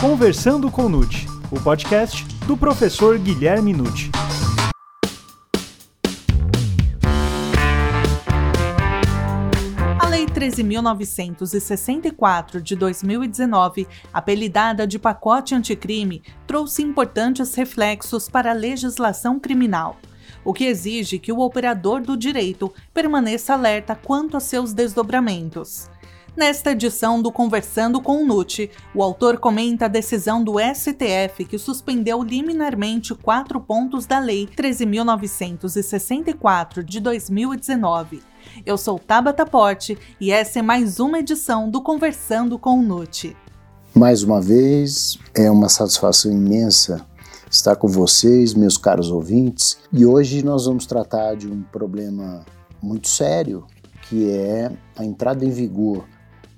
Conversando com Nute, o podcast do professor Guilherme Nute. A Lei 13.964 de 2019, apelidada de pacote anticrime, trouxe importantes reflexos para a legislação criminal o que exige que o operador do direito permaneça alerta quanto a seus desdobramentos. Nesta edição do Conversando com o Nute, o autor comenta a decisão do STF que suspendeu liminarmente quatro pontos da Lei 13.964 de 2019. Eu sou Tabata Porte e essa é mais uma edição do Conversando com o Nute. Mais uma vez, é uma satisfação imensa estar com vocês, meus caros ouvintes, e hoje nós vamos tratar de um problema muito sério, que é a entrada em vigor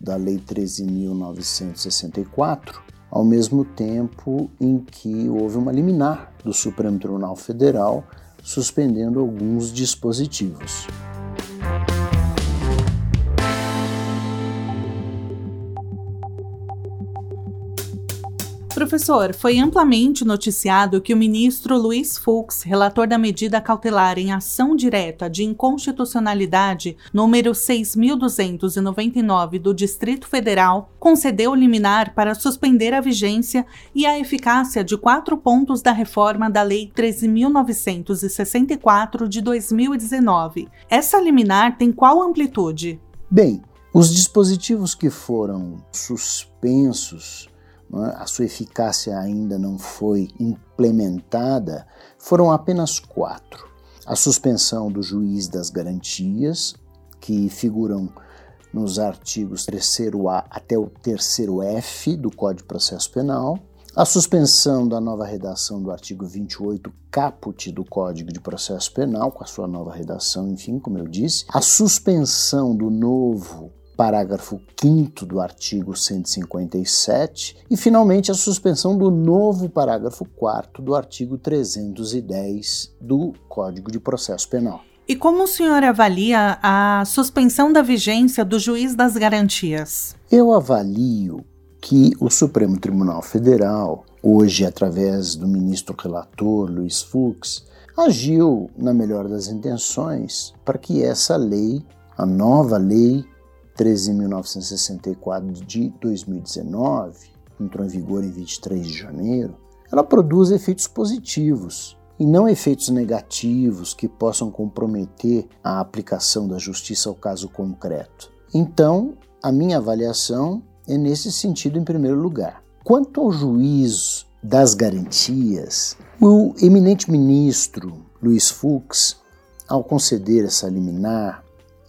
da Lei 13.964, ao mesmo tempo em que houve uma liminar do Supremo Tribunal Federal suspendendo alguns dispositivos. Professor, foi amplamente noticiado que o ministro Luiz Fux, relator da medida cautelar em ação direta de inconstitucionalidade número 6299 do Distrito Federal, concedeu liminar para suspender a vigência e a eficácia de quatro pontos da reforma da Lei 13964 de 2019. Essa liminar tem qual amplitude? Bem, os dispositivos que foram suspensos? A sua eficácia ainda não foi implementada, foram apenas quatro. A suspensão do juiz das garantias, que figuram nos artigos 3A até o 3F do Código de Processo Penal, a suspensão da nova redação do artigo 28 caput do Código de Processo Penal, com a sua nova redação, enfim, como eu disse, a suspensão do novo parágrafo 5 do artigo 157 e, finalmente, a suspensão do novo parágrafo 4 do artigo 310 do Código de Processo Penal. E como o senhor avalia a suspensão da vigência do juiz das garantias? Eu avalio que o Supremo Tribunal Federal, hoje através do ministro relator Luiz Fux, agiu na melhor das intenções para que essa lei, a nova lei 13.964 de 2019, entrou em vigor em 23 de janeiro, ela produz efeitos positivos e não efeitos negativos que possam comprometer a aplicação da justiça ao caso concreto. Então, a minha avaliação é nesse sentido em primeiro lugar. Quanto ao juízo das garantias, o eminente ministro Luiz Fux, ao conceder essa liminar,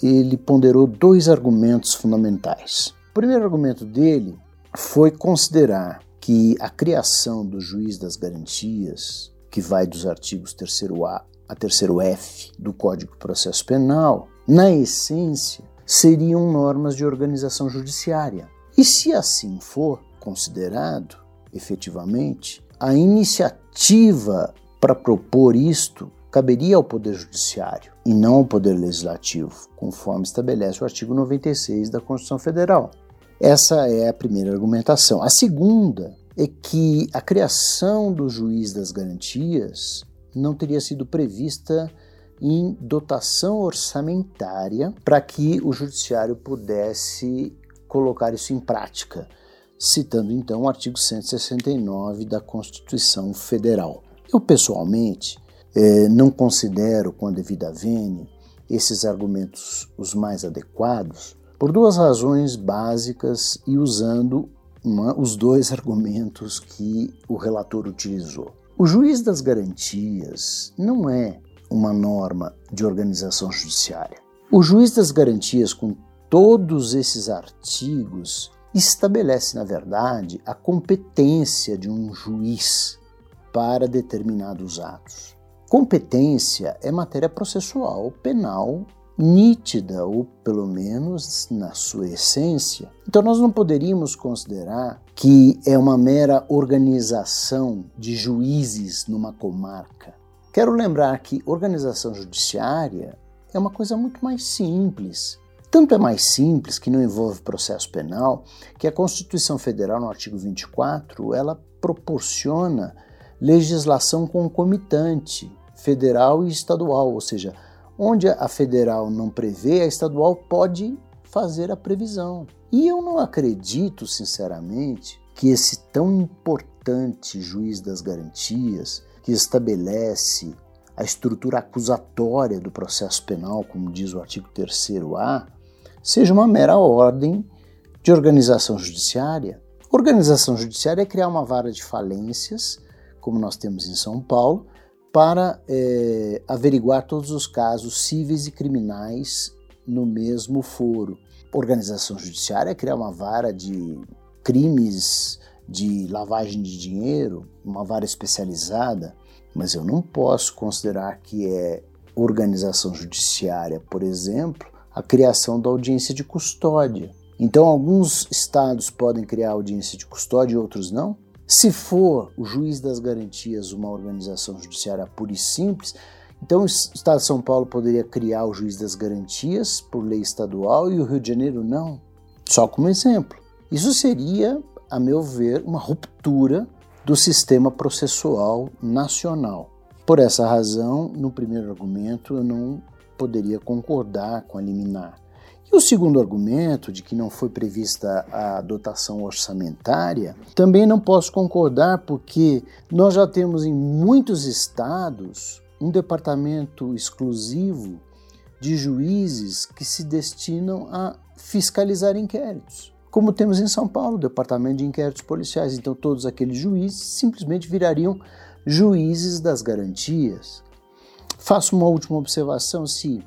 ele ponderou dois argumentos fundamentais. O primeiro argumento dele foi considerar que a criação do juiz das garantias, que vai dos artigos 3A a 3F do Código de Processo Penal, na essência, seriam normas de organização judiciária. E se assim for considerado, efetivamente, a iniciativa para propor isto caberia ao Poder Judiciário e não ao Poder Legislativo, conforme estabelece o artigo 96 da Constituição Federal. Essa é a primeira argumentação. A segunda é que a criação do juiz das garantias não teria sido prevista em dotação orçamentária para que o judiciário pudesse colocar isso em prática, citando então o artigo 169 da Constituição Federal. Eu pessoalmente é, não considero, a devida vênia, esses argumentos os mais adequados por duas razões básicas e usando uma, os dois argumentos que o relator utilizou. O juiz das garantias não é uma norma de organização judiciária. O juiz das garantias, com todos esses artigos, estabelece, na verdade, a competência de um juiz para determinados atos. Competência é matéria processual penal nítida, ou pelo menos na sua essência. Então, nós não poderíamos considerar que é uma mera organização de juízes numa comarca. Quero lembrar que organização judiciária é uma coisa muito mais simples. Tanto é mais simples, que não envolve processo penal, que a Constituição Federal, no artigo 24, ela proporciona legislação concomitante, federal e estadual, ou seja, onde a federal não prevê, a estadual pode fazer a previsão. E eu não acredito, sinceramente, que esse tão importante juiz das garantias, que estabelece a estrutura acusatória do processo penal, como diz o artigo 3A, seja uma mera ordem de organização judiciária. Organização judiciária é criar uma vara de falências, como nós temos em São Paulo, para é, averiguar todos os casos cíveis e criminais no mesmo foro. Organização judiciária é criar uma vara de crimes de lavagem de dinheiro, uma vara especializada, mas eu não posso considerar que é organização judiciária, por exemplo, a criação da audiência de custódia. Então, alguns estados podem criar audiência de custódia e outros não. Se for o juiz das garantias uma organização judiciária pura e simples, então o Estado de São Paulo poderia criar o juiz das garantias por lei estadual e o Rio de Janeiro não. Só como exemplo. Isso seria, a meu ver, uma ruptura do sistema processual nacional. Por essa razão, no primeiro argumento, eu não poderia concordar com a liminar. O segundo argumento, de que não foi prevista a dotação orçamentária, também não posso concordar porque nós já temos em muitos estados um departamento exclusivo de juízes que se destinam a fiscalizar inquéritos como temos em São Paulo, o Departamento de Inquéritos Policiais. Então, todos aqueles juízes simplesmente virariam juízes das garantias. Faço uma última observação: se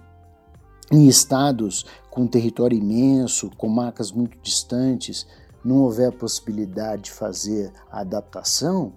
em estados com território imenso, com marcas muito distantes, não houver possibilidade de fazer a adaptação,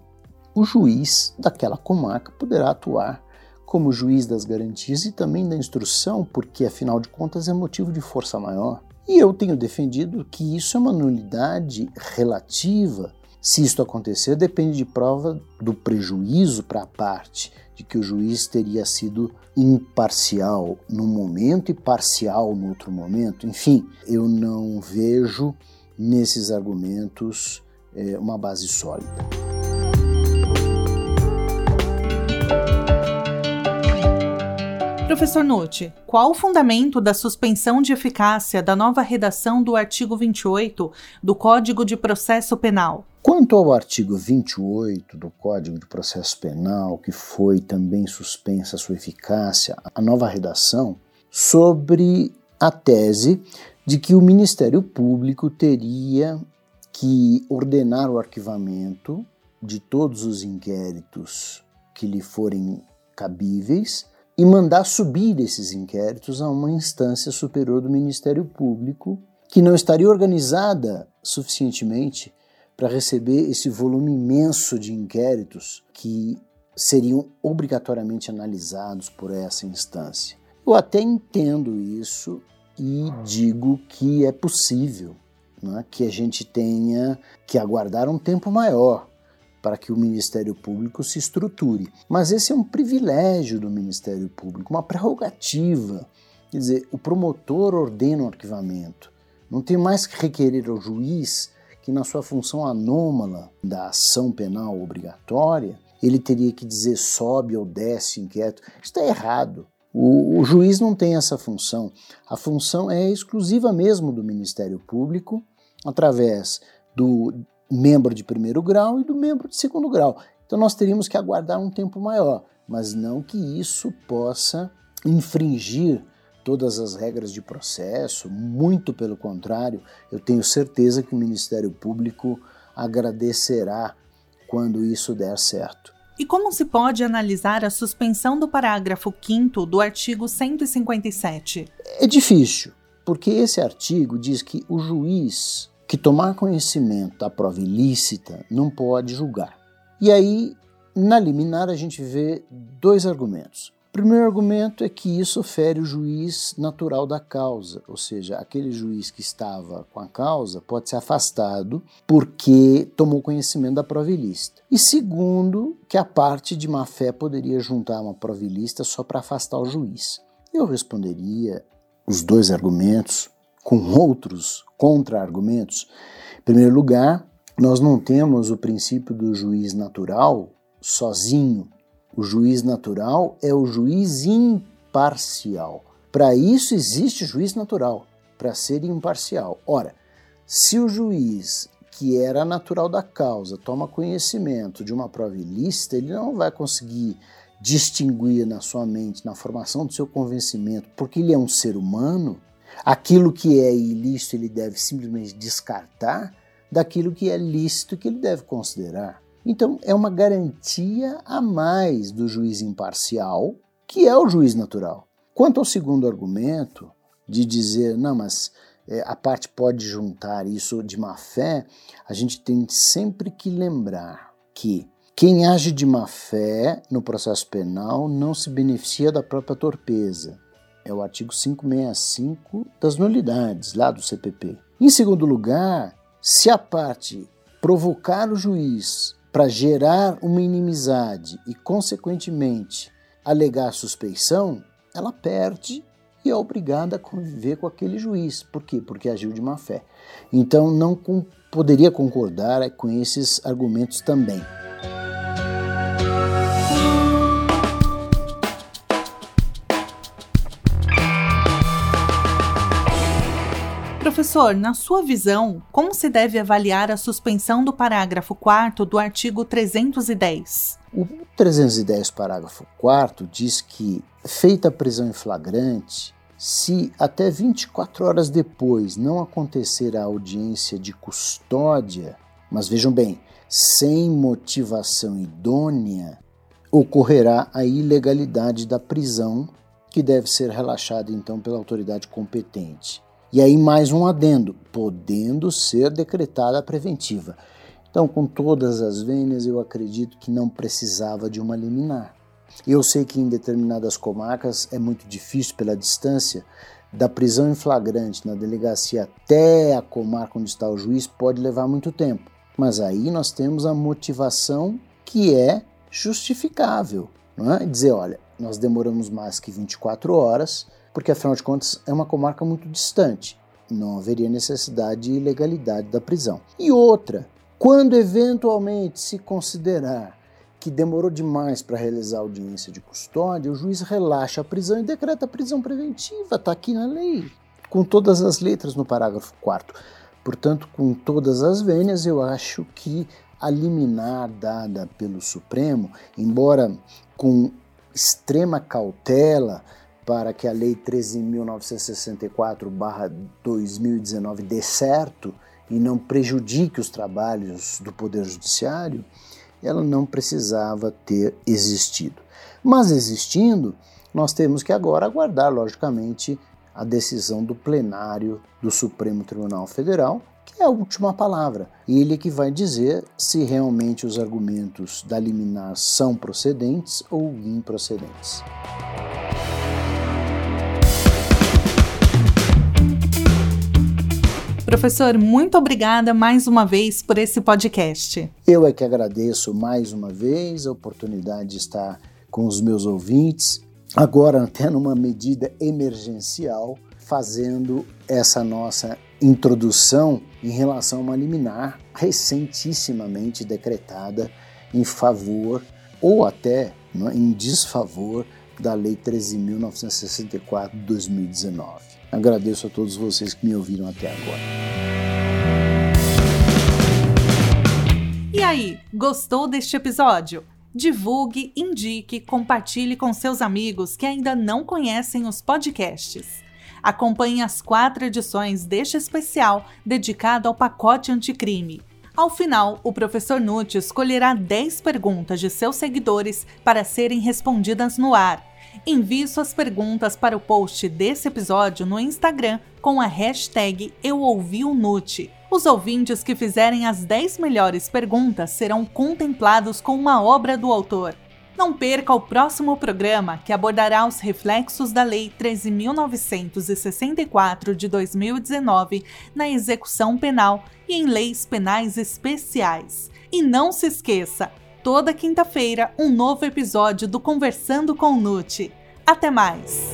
o juiz daquela comarca poderá atuar como juiz das garantias e também da instrução, porque afinal de contas é motivo de força maior. E eu tenho defendido que isso é uma nulidade relativa. Se isto acontecer, depende de prova do prejuízo para a parte, de que o juiz teria sido imparcial num momento e parcial no outro momento. Enfim, eu não vejo nesses argumentos é, uma base sólida. Professor Nutti, qual o fundamento da suspensão de eficácia da nova redação do artigo 28 do Código de Processo Penal? Quanto ao artigo 28 do Código de Processo Penal, que foi também suspensa sua eficácia, a nova redação, sobre a tese de que o Ministério Público teria que ordenar o arquivamento de todos os inquéritos que lhe forem cabíveis e mandar subir esses inquéritos a uma instância superior do Ministério Público que não estaria organizada suficientemente para receber esse volume imenso de inquéritos que seriam obrigatoriamente analisados por essa instância. Eu até entendo isso e digo que é possível né, que a gente tenha que aguardar um tempo maior para que o Ministério Público se estruture. Mas esse é um privilégio do Ministério Público, uma prerrogativa. Quer dizer, o promotor ordena o arquivamento. Não tem mais que requerer ao juiz que, na sua função anômala da ação penal obrigatória, ele teria que dizer sobe ou desce inquérito. Está errado. O, o, juiz não tem essa função. A função é exclusiva mesmo do Ministério Público, através do membro de primeiro grau e do membro de segundo grau. Então nós teríamos que aguardar um tempo maior, mas não que isso possa infringir todas as regras de processo, muito pelo contrário, eu tenho certeza que o Ministério Público agradecerá quando isso der certo. E como se pode analisar a suspensão do parágrafo 5 do artigo 157? É difícil, porque esse artigo diz que o juiz que tomar conhecimento da prova ilícita não pode julgar. E aí, na liminar, a gente vê dois argumentos. Primeiro argumento é que isso fere o juiz natural da causa, ou seja, aquele juiz que estava com a causa pode ser afastado porque tomou conhecimento da prova ilícita. E segundo, que a parte de má fé poderia juntar uma prova ilícita só para afastar o juiz. Eu responderia os dois argumentos com outros contra-argumentos. Em primeiro lugar, nós não temos o princípio do juiz natural sozinho. O juiz natural é o juiz imparcial. Para isso existe juiz natural, para ser imparcial. Ora, se o juiz que era natural da causa toma conhecimento de uma prova ilícita, ele não vai conseguir distinguir na sua mente, na formação do seu convencimento, porque ele é um ser humano, aquilo que é ilícito ele deve simplesmente descartar daquilo que é lícito que ele deve considerar. Então, é uma garantia a mais do juiz imparcial, que é o juiz natural. Quanto ao segundo argumento, de dizer, não, mas é, a parte pode juntar isso de má fé, a gente tem sempre que lembrar que quem age de má fé no processo penal não se beneficia da própria torpeza. É o artigo 565 das nulidades, lá do CPP. Em segundo lugar, se a parte provocar o juiz para gerar uma inimizade e, consequentemente, alegar suspeição, ela perde e é obrigada a conviver com aquele juiz. Por quê? Porque agiu de má fé. Então, não com, poderia concordar com esses argumentos também. Professor, na sua visão, como se deve avaliar a suspensão do parágrafo 4 do artigo 310? O 310, parágrafo 4 diz que, feita a prisão em flagrante, se até 24 horas depois não acontecer a audiência de custódia, mas vejam bem, sem motivação idônea, ocorrerá a ilegalidade da prisão, que deve ser relaxada então pela autoridade competente. E aí mais um adendo, podendo ser decretada a preventiva. Então, com todas as vênias, eu acredito que não precisava de uma liminar. Eu sei que em determinadas comarcas é muito difícil pela distância da prisão em flagrante na delegacia até a comarca onde está o juiz pode levar muito tempo. Mas aí nós temos a motivação que é justificável, não é? Dizer, olha, nós demoramos mais que 24 horas, porque afinal de contas é uma comarca muito distante. Não haveria necessidade de ilegalidade da prisão. E outra, quando eventualmente se considerar que demorou demais para realizar a audiência de custódia, o juiz relaxa a prisão e decreta a prisão preventiva, está aqui na lei, com todas as letras no parágrafo 4. Portanto, com todas as vênias, eu acho que a liminar dada pelo Supremo, embora com extrema cautela, para que a Lei 13.964-2019 dê certo e não prejudique os trabalhos do Poder Judiciário, ela não precisava ter existido. Mas existindo, nós temos que agora aguardar, logicamente, a decisão do plenário do Supremo Tribunal Federal, que é a última palavra. Ele que vai dizer se realmente os argumentos da liminar são procedentes ou improcedentes. Professor, muito obrigada mais uma vez por esse podcast. Eu é que agradeço mais uma vez a oportunidade de estar com os meus ouvintes, agora até numa medida emergencial, fazendo essa nossa introdução em relação a uma liminar recentissimamente decretada em favor ou até é, em desfavor da Lei 13.964 de 2019. Agradeço a todos vocês que me ouviram até agora. E aí, gostou deste episódio? Divulgue, indique, compartilhe com seus amigos que ainda não conhecem os podcasts. Acompanhe as quatro edições deste especial dedicado ao pacote anticrime. Ao final, o professor Nutt escolherá 10 perguntas de seus seguidores para serem respondidas no ar Envie suas perguntas para o post desse episódio no Instagram com a hashtag EuOuviONute. Os ouvintes que fizerem as 10 melhores perguntas serão contemplados com uma obra do autor. Não perca o próximo programa que abordará os reflexos da Lei 13.964 de 2019 na execução penal e em leis penais especiais. E não se esqueça, toda quinta-feira um novo episódio do Conversando com Nute. Até mais!